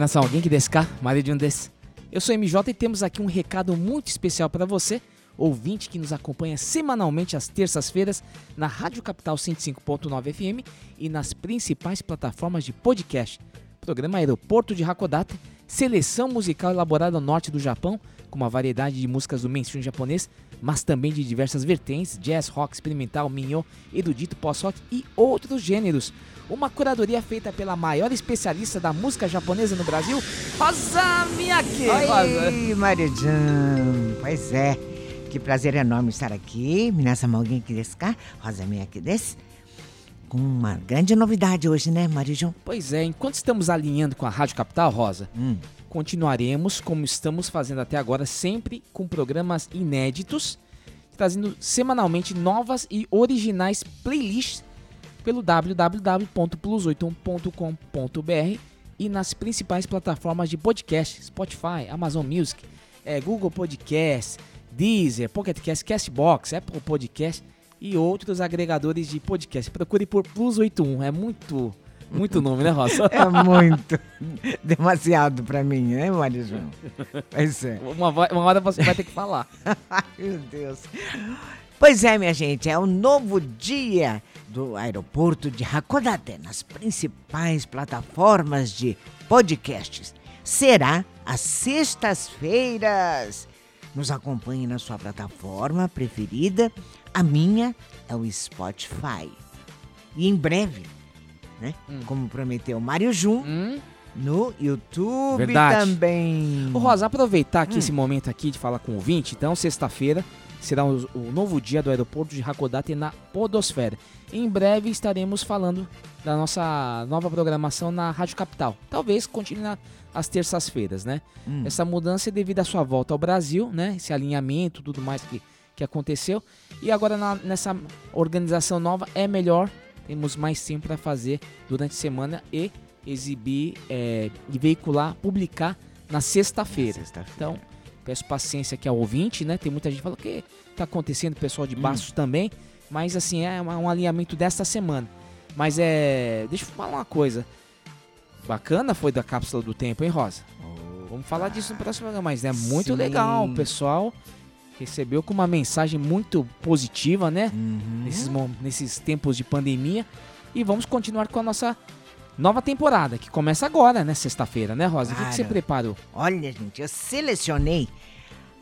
Minasan, alguém que desca? Maria de um des. Eu sou MJ e temos aqui um recado muito especial para você, ouvinte que nos acompanha semanalmente às terças-feiras na Rádio Capital 105.9 FM e nas principais plataformas de podcast. Programa Aeroporto de Hakodate, seleção musical elaborada no norte do Japão, com uma variedade de músicas do mainstream japonês, mas também de diversas vertentes, jazz, rock, experimental, minho, erudito, pós-rock e outros gêneros. Uma curadoria feita pela maior especialista da música japonesa no Brasil, Rosa Miyake. Oi, Mario-chan. Pois é, que prazer enorme estar aqui. Minasan alguém que desu ka? Rosa Miyake desu. Com uma grande novidade hoje, né, Mario-chan? Pois é, enquanto estamos alinhando com a Rádio Capital, Rosa, Hum. continuaremos como estamos fazendo até agora, sempre com programas inéditos, trazendo semanalmente novas e originais playlists pelo www.plus81.com.br e nas principais plataformas de podcast, Spotify, Amazon Music, eh, Google Podcast, Deezer, Pocket Cast, Castbox, Apple Podcast e outros agregadores de podcast. Procure por Plus 81, é muito, muito nome, né, Rosa? É muito, demasiado pra mim, né, Mario-chan? Pois é. Uma, uma hora você vai ter que falar. Ai, meu Deus. Pois é, minha gente, é o novo dia do aeroporto de Hakodate nas principais plataformas de podcasts. Será às sextas-feiras. Nos acompanhe na sua plataforma preferida. A minha é o Spotify. E em breve, né? Hum. Como prometeu o Mário Jun, Hum? no YouTube Verdade. também. Ô, Rosa, aproveitar aqui Hum. esse momento aqui de falar com o ouvinte. Então, sexta-feira será o, o novo dia do aeroporto de Hakodate na Podosfera. Em breve estaremos falando da nossa nova programação na Rádio Capital. Talvez continue na- às terças-feiras, né? Hum. Essa mudança é devido à sua volta ao Brasil, né? Esse alinhamento, tudo mais que, que aconteceu. E agora na- nessa organização nova é melhor, temos mais tempo para fazer durante a semana e exibir é, e veicular, publicar na sexta-feira. Sexta-feira. Então, peço paciência aqui ao ouvinte, né? Tem muita gente que fala o que tá acontecendo, pessoal de Bastos também, mas assim, é um alinhamento desta semana. Mas é, deixa eu falar uma coisa. Bacana foi da cápsula do tempo, hein, Rosa? Vamos falar disso no próximo programa, mas é muito Sim. legal. O pessoal recebeu com uma mensagem muito positiva, né? Uhum. Nesses, nesses tempos de pandemia. E vamos continuar com a nossa nova temporada, que começa agora, né? Sexta-feira, né, Rosa? O que, que você Claro. preparou? Olha, gente, eu selecionei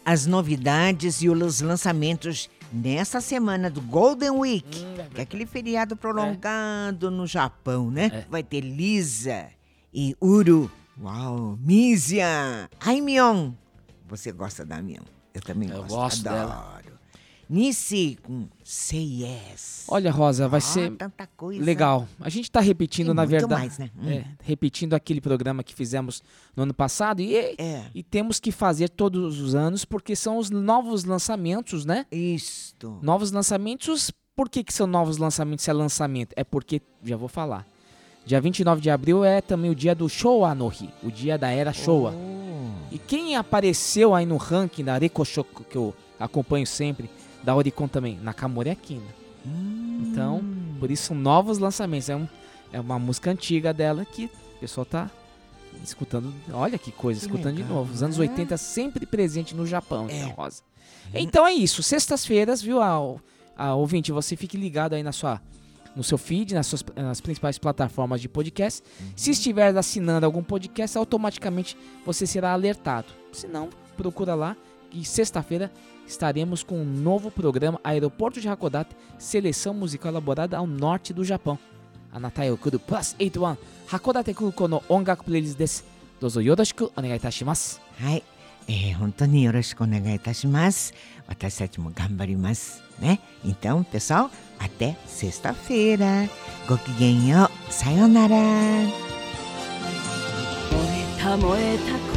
as novidades e os lançamentos nessa semana do Golden Week, que é aquele feriado prolongado no Japão, né? É. Vai ter Lisa e Uru. Uau, Misia, Aimion. Você gosta da Aimion? Eu também Eu gosto. gosto dela. Nissi com Say Yes. Olha, Rosa, vai Ah, ser legal. A gente tá repetindo, E na verdade. mais, né? Hum. É, repetindo aquele programa que fizemos no ano passado. E, É. e temos que fazer todos os anos, porque são os novos lançamentos, né? Isto. Novos lançamentos. Por que, que são novos lançamentos se é lançamento? É porque, já vou falar. Dia 29 de abril é também o dia do Showa no Hi, o dia da era Showa. Oh. E quem apareceu aí no ranking da Rekoshoku, que eu acompanho sempre, da Oricon também, Nakamura Akina. Hum. Então, por isso novos lançamentos. É, um, é uma música antiga dela que o pessoal tá escutando. Olha que coisa, Que escutando de legal, novo. Os anos né? 80 sempre presente no Japão, É. então, Rosa. Então é isso. Sextas-feiras, viu, ao, ao ouvinte, você fique ligado aí na sua, no seu feed, nas, suas, nas principais plataformas de podcast. Se estiver assinando algum podcast, automaticamente você será alertado. Se não, procura lá que sexta-feira estaremos com um novo programa Aeroporto de Hakodate, seleção musical elaborada ao norte do Japão. Anatai okuru plus 81 Hakodate Kuko no ongaku playlist です。どうぞよろしくお願いいたします。はい、えー本当によろしくお願いいたします。私たちも頑張ります。ね。Então, pessoal, até sexta-feira. ごきげんよう。さようなら。燃えた燃えた